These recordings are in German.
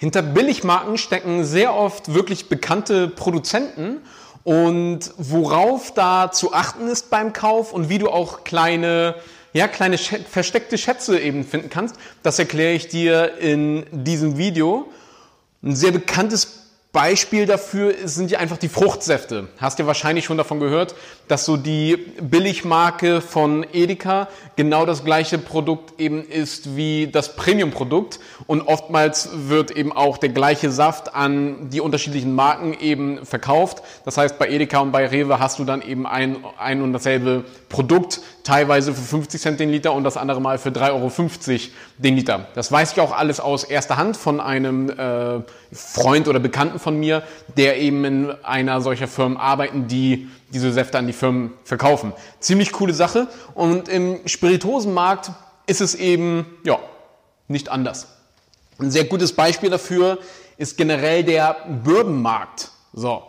Hinter Billigmarken stecken sehr oft wirklich bekannte Produzenten und worauf da zu achten ist beim Kauf und wie du auch kleine, ja, kleine versteckte Schätze eben finden kannst, das erkläre ich dir in diesem Video. Ein sehr bekanntes Beispiel dafür sind ja einfach die Fruchtsäfte. Hast du wahrscheinlich schon davon gehört, dass so die Billigmarke von Edeka genau das gleiche Produkt eben ist wie das Premium-Produkt und oftmals wird eben auch der gleiche Saft an die unterschiedlichen Marken eben verkauft. Das heißt, bei Edeka und bei Rewe hast du dann eben ein, ein und dasselbe Produkt, teilweise für 50 Cent den Liter und das andere Mal für 3,50 Euro den Liter. Das weiß ich auch alles aus erster Hand von einem äh, Freund oder Bekannten von mir, der eben in einer solcher Firmen arbeiten, die diese Säfte an die Firmen verkaufen. Ziemlich coole Sache und im Spirituosenmarkt ist es eben, ja, nicht anders. Ein sehr gutes Beispiel dafür ist generell der Bourbonmarkt. So.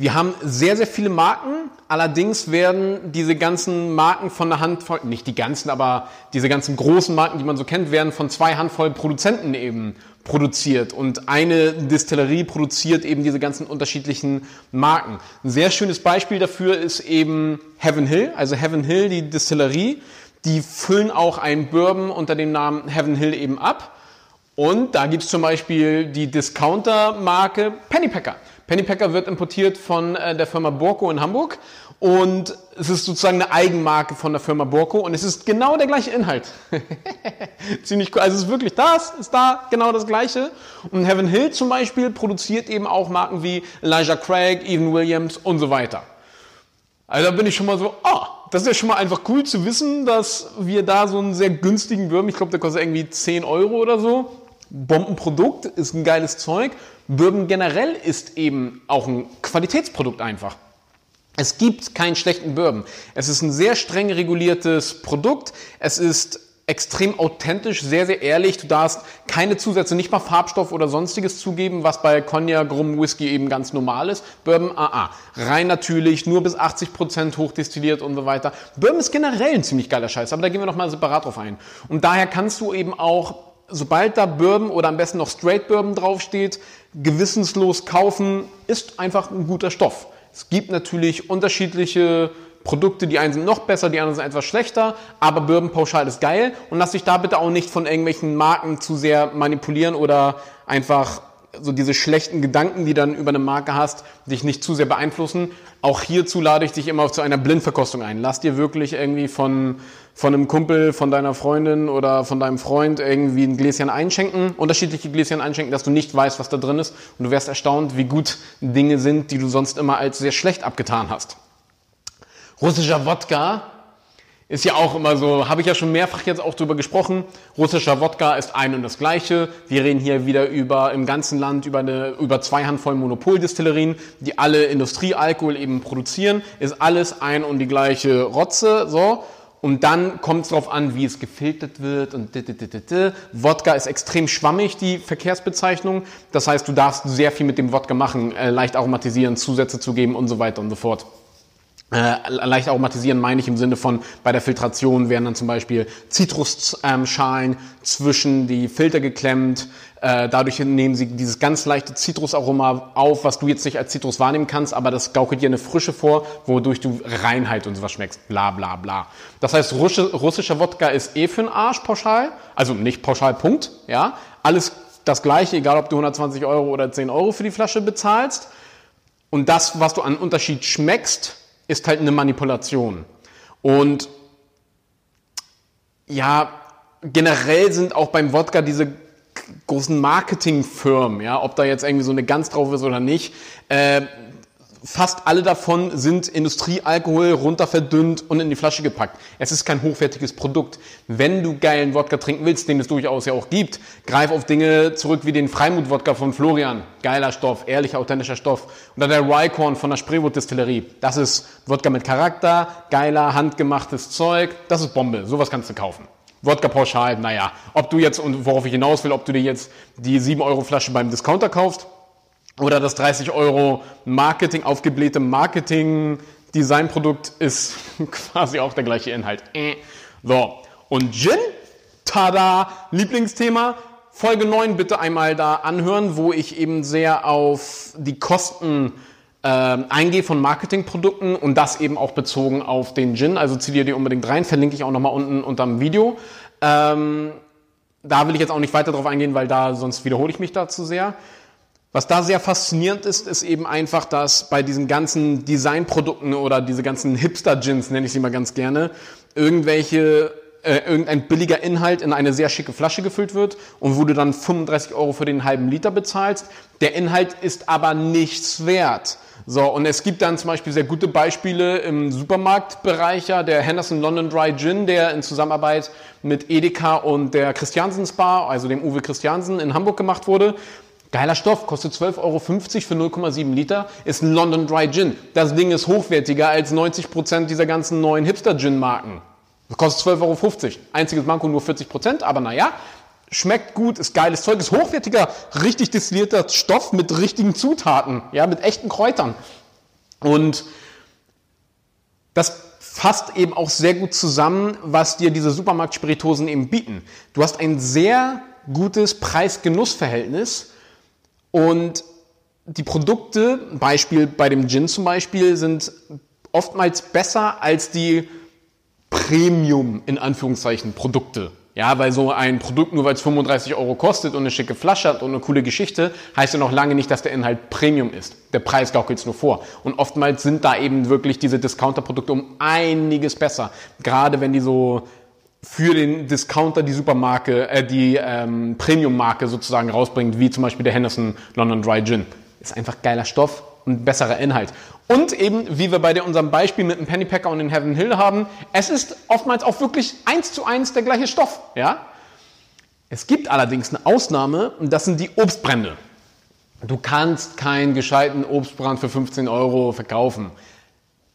Wir haben sehr, sehr viele Marken. Allerdings werden diese ganzen Marken von der Handvoll, nicht die ganzen, aber diese ganzen großen Marken, die man so kennt, werden von zwei Handvoll Produzenten eben produziert. Und eine Distillerie produziert eben diese ganzen unterschiedlichen Marken. Ein sehr schönes Beispiel dafür ist eben Heaven Hill. Also Heaven Hill, die Distillerie, die füllen auch einen Bourbon unter dem Namen Heaven Hill eben ab. Und da gibt's zum Beispiel die Discounter-Marke Pennypacker. Pennypacker wird importiert von äh, der Firma Borco in Hamburg und es ist sozusagen eine Eigenmarke von der Firma Borco und es ist genau der gleiche Inhalt. Ziemlich cool. Also es ist wirklich das, ist da genau das gleiche. Und Heaven Hill zum Beispiel produziert eben auch Marken wie Elijah Craig, Evan Williams und so weiter. Also da bin ich schon mal so, ah, das ist ja schon mal einfach cool zu wissen, dass wir da so einen sehr günstigen Würm, ich glaube, der kostet irgendwie 10 Euro oder so, Bombenprodukt, ist ein geiles Zeug. Bourbon generell ist eben auch ein Qualitätsprodukt einfach. Es gibt keinen schlechten Bourbon. Es ist ein sehr streng reguliertes Produkt. Es ist extrem authentisch, sehr, sehr ehrlich. Du darfst keine Zusätze, nicht mal Farbstoff oder sonstiges zugeben, was bei Cognac, Rum, Whisky eben ganz normal ist. Bourbon, ah, ah. Rein natürlich, nur bis 80 Prozent hochdestilliert und so weiter. Bourbon ist generell ein ziemlich geiler Scheiß, aber da gehen wir nochmal separat drauf ein. Und daher kannst du eben auch sobald da Bourbon oder am besten noch Straight Bourbon draufsteht, gewissenslos kaufen, ist einfach ein guter Stoff. Es gibt natürlich unterschiedliche Produkte, die einen sind noch besser, die anderen sind etwas schlechter, aber Bourbon pauschal ist geil und lass dich da bitte auch nicht von irgendwelchen Marken zu sehr manipulieren oder einfach so diese schlechten Gedanken, die dann über eine Marke hast, dich nicht zu sehr beeinflussen. Auch hierzu lade ich dich immer zu einer Blindverkostung ein. Lass dir wirklich irgendwie von, von einem Kumpel, von deiner Freundin oder von deinem Freund irgendwie ein Gläschen einschenken, unterschiedliche Gläschen einschenken, dass du nicht weißt, was da drin ist. Und du wirst erstaunt, wie gut Dinge sind, die du sonst immer als sehr schlecht abgetan hast. Russischer Wodka ist ja auch immer so, habe ich ja schon mehrfach jetzt auch drüber gesprochen. Russischer Wodka ist ein und das gleiche. Wir reden hier wieder über im ganzen Land über eine über zwei Handvoll Monopoldistillerien, die alle Industriealkohol eben produzieren. Ist alles ein und die gleiche Rotze, so. Und dann kommt es darauf an, wie es gefiltert wird und Wodka ist extrem schwammig, die Verkehrsbezeichnung. Das heißt, du darfst sehr viel mit dem Wodka machen, äh, leicht aromatisieren, Zusätze zu geben und so weiter und so fort. Äh, leicht aromatisieren meine ich im Sinne von, bei der Filtration werden dann zum Beispiel Zitrusschalen zwischen die Filter geklemmt. Äh, dadurch nehmen sie dieses ganz leichte Zitrusaroma auf, was du jetzt nicht als Zitrus wahrnehmen kannst, aber das gaukelt dir eine Frische vor, wodurch du Reinheit und sowas schmeckst. Bla bla bla. Das heißt, russischer Wodka ist eh für den Arsch pauschal. Also nicht pauschal, Punkt. Ja, Alles das gleiche, egal ob du 120 Euro oder 10 Euro für die Flasche bezahlst. Und das, was du an Unterschied schmeckst, ist halt eine Manipulation. Und ja, generell sind auch beim Wodka diese großen Marketingfirmen, ja, ob da jetzt irgendwie so eine Gans drauf ist oder nicht, äh, fast alle davon sind Industriealkohol runterverdünnt und in die Flasche gepackt. Es ist kein hochwertiges Produkt. Wenn du geilen Wodka trinken willst, den es durchaus ja auch gibt, greif auf Dinge zurück wie den Freimut-Wodka von Florian. Geiler Stoff, ehrlicher, authentischer Stoff. Oder der Rycorn von der Spreewood-Distillerie. Das ist Wodka mit Charakter, geiler, handgemachtes Zeug. Das ist Bombe. Sowas kannst du kaufen. Wodka pauschal, naja. Ob du jetzt, und worauf ich hinaus will, ob du dir jetzt die 7 Euro Flasche beim Discounter kaufst oder das 30 Euro Marketing, aufgeblähte Marketing Designprodukt ist quasi auch der gleiche Inhalt. Äh. So. Und Gin, tada, Lieblingsthema, Folge 9 bitte einmal da anhören, wo ich eben sehr auf die Kosten äh, eingehe von Marketingprodukten und das eben auch bezogen auf den Gin. Also zieh dir die unbedingt rein, verlinke ich auch nochmal unten unter dem Video. Ähm, da will ich jetzt auch nicht weiter drauf eingehen, weil da sonst wiederhole ich mich da zu sehr. Was da sehr faszinierend ist, ist eben einfach, dass bei diesen ganzen Designprodukten oder diese ganzen Hipster-Gins, nenne ich sie mal ganz gerne, irgendwelche äh, irgendein billiger Inhalt in eine sehr schicke Flasche gefüllt wird und wo du dann 35 Euro für den halben Liter bezahlst. Der Inhalt ist aber nichts wert. So, und es gibt dann zum Beispiel sehr gute Beispiele im Supermarktbereich, ja, der Henderson London Dry Gin, der in Zusammenarbeit mit Edeka und der Christiansen Spa, also dem Uwe Christiansen in Hamburg gemacht wurde. Geiler Stoff, kostet 12,50 Euro für 0,7 Liter, ist ein London Dry Gin. Das Ding ist hochwertiger als 90 Prozent dieser ganzen neuen Hipster-Gin-Marken. Kostet 12,50 Euro. Einziges Manko nur 40%, Prozent, aber naja, schmeckt gut, ist geiles Zeug, ist hochwertiger, richtig destillierter Stoff mit richtigen Zutaten, ja, mit echten Kräutern. Und das fasst eben auch sehr gut zusammen, was dir diese Supermarktspiritosen eben bieten. Du hast ein sehr gutes Preis-Genuss-Verhältnis und die Produkte, Beispiel bei dem Gin zum Beispiel, sind oftmals besser als die Premium in Anführungszeichen Produkte. Ja, weil so ein Produkt, nur weil es 35 Euro kostet und eine schicke Flasche hat und eine coole Geschichte, heißt ja noch lange nicht, dass der Inhalt Premium ist. Der Preis gaukelt es nur vor. Und oftmals sind da eben wirklich diese Discounter-Produkte um einiges besser. Gerade wenn die so für den Discounter die Supermarke, äh, die ähm, Premium-Marke sozusagen rausbringt, wie zum Beispiel der Henderson London Dry Gin. Ist einfach geiler Stoff und besserer Inhalt. Und eben, wie wir bei unserem Beispiel mit dem Pennypacker und den Heaven Hill haben, es ist oftmals auch wirklich eins zu eins der gleiche Stoff. Ja? Es gibt allerdings eine Ausnahme und das sind die Obstbrände. Du kannst keinen gescheiten Obstbrand für 15 Euro verkaufen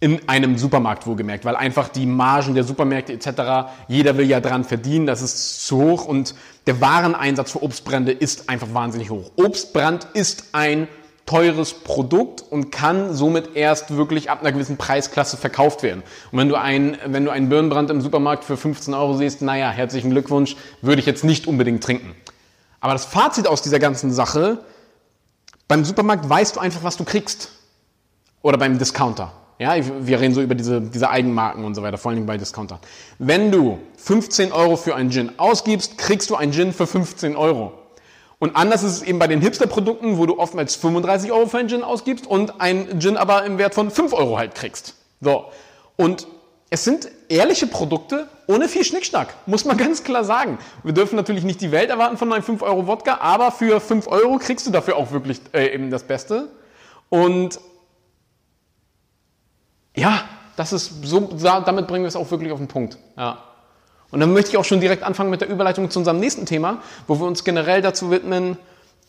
in einem Supermarkt wohlgemerkt, weil einfach die Margen der Supermärkte etc., jeder will ja dran verdienen, das ist zu hoch und der Wareneinsatz für Obstbrände ist einfach wahnsinnig hoch. Obstbrand ist ein teures Produkt und kann somit erst wirklich ab einer gewissen Preisklasse verkauft werden. Und wenn du, ein, wenn du einen Birnenbrand im Supermarkt für 15 Euro siehst, naja, herzlichen Glückwunsch, würde ich jetzt nicht unbedingt trinken. Aber das Fazit aus dieser ganzen Sache, beim Supermarkt weißt du einfach, was du kriegst. Oder beim Discounter. Ja, wir reden so über diese, diese Eigenmarken und so weiter, vor allem bei Discounter. Wenn du 15 Euro für einen Gin ausgibst, kriegst du einen Gin für 15 Euro. Und anders ist es eben bei den Hipster-Produkten, wo du oftmals 35 Euro für einen Gin ausgibst und einen Gin aber im Wert von 5 Euro halt kriegst. So. Und es sind ehrliche Produkte ohne viel Schnickschnack, muss man ganz klar sagen. Wir dürfen natürlich nicht die Welt erwarten von einem 5 Euro Wodka, aber für 5 Euro kriegst du dafür auch wirklich äh, eben das Beste. Und ja, das ist so, damit bringen wir es auch wirklich auf den Punkt. Ja. Und dann möchte ich auch schon direkt anfangen mit der Überleitung zu unserem nächsten Thema, wo wir uns generell dazu widmen,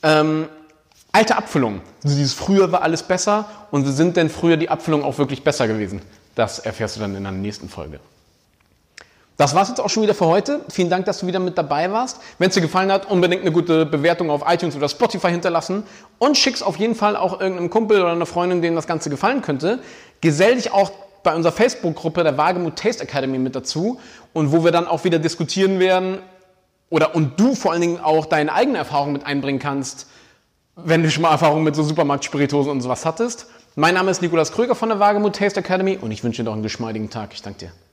ähm, alte Abfüllungen. Also dieses früher war alles besser und sind denn früher die Abfüllungen auch wirklich besser gewesen? Das erfährst du dann in der nächsten Folge. Das war's jetzt auch schon wieder für heute. Vielen Dank, dass du wieder mit dabei warst. Wenn es dir gefallen hat, unbedingt eine gute Bewertung auf iTunes oder Spotify hinterlassen und schick's auf jeden Fall auch irgendeinem Kumpel oder einer Freundin, denen das Ganze gefallen könnte. Gesell dich auch bei unserer Facebook-Gruppe der Wagemut Taste Academy mit dazu und wo wir dann auch wieder diskutieren werden oder und du vor allen Dingen auch deine eigene Erfahrung mit einbringen kannst, wenn du schon mal Erfahrung mit so Supermarktspiritosen und sowas hattest. Mein Name ist Nikolas Kröger von der Wagemut Taste Academy und ich wünsche dir noch einen geschmeidigen Tag. Ich danke dir.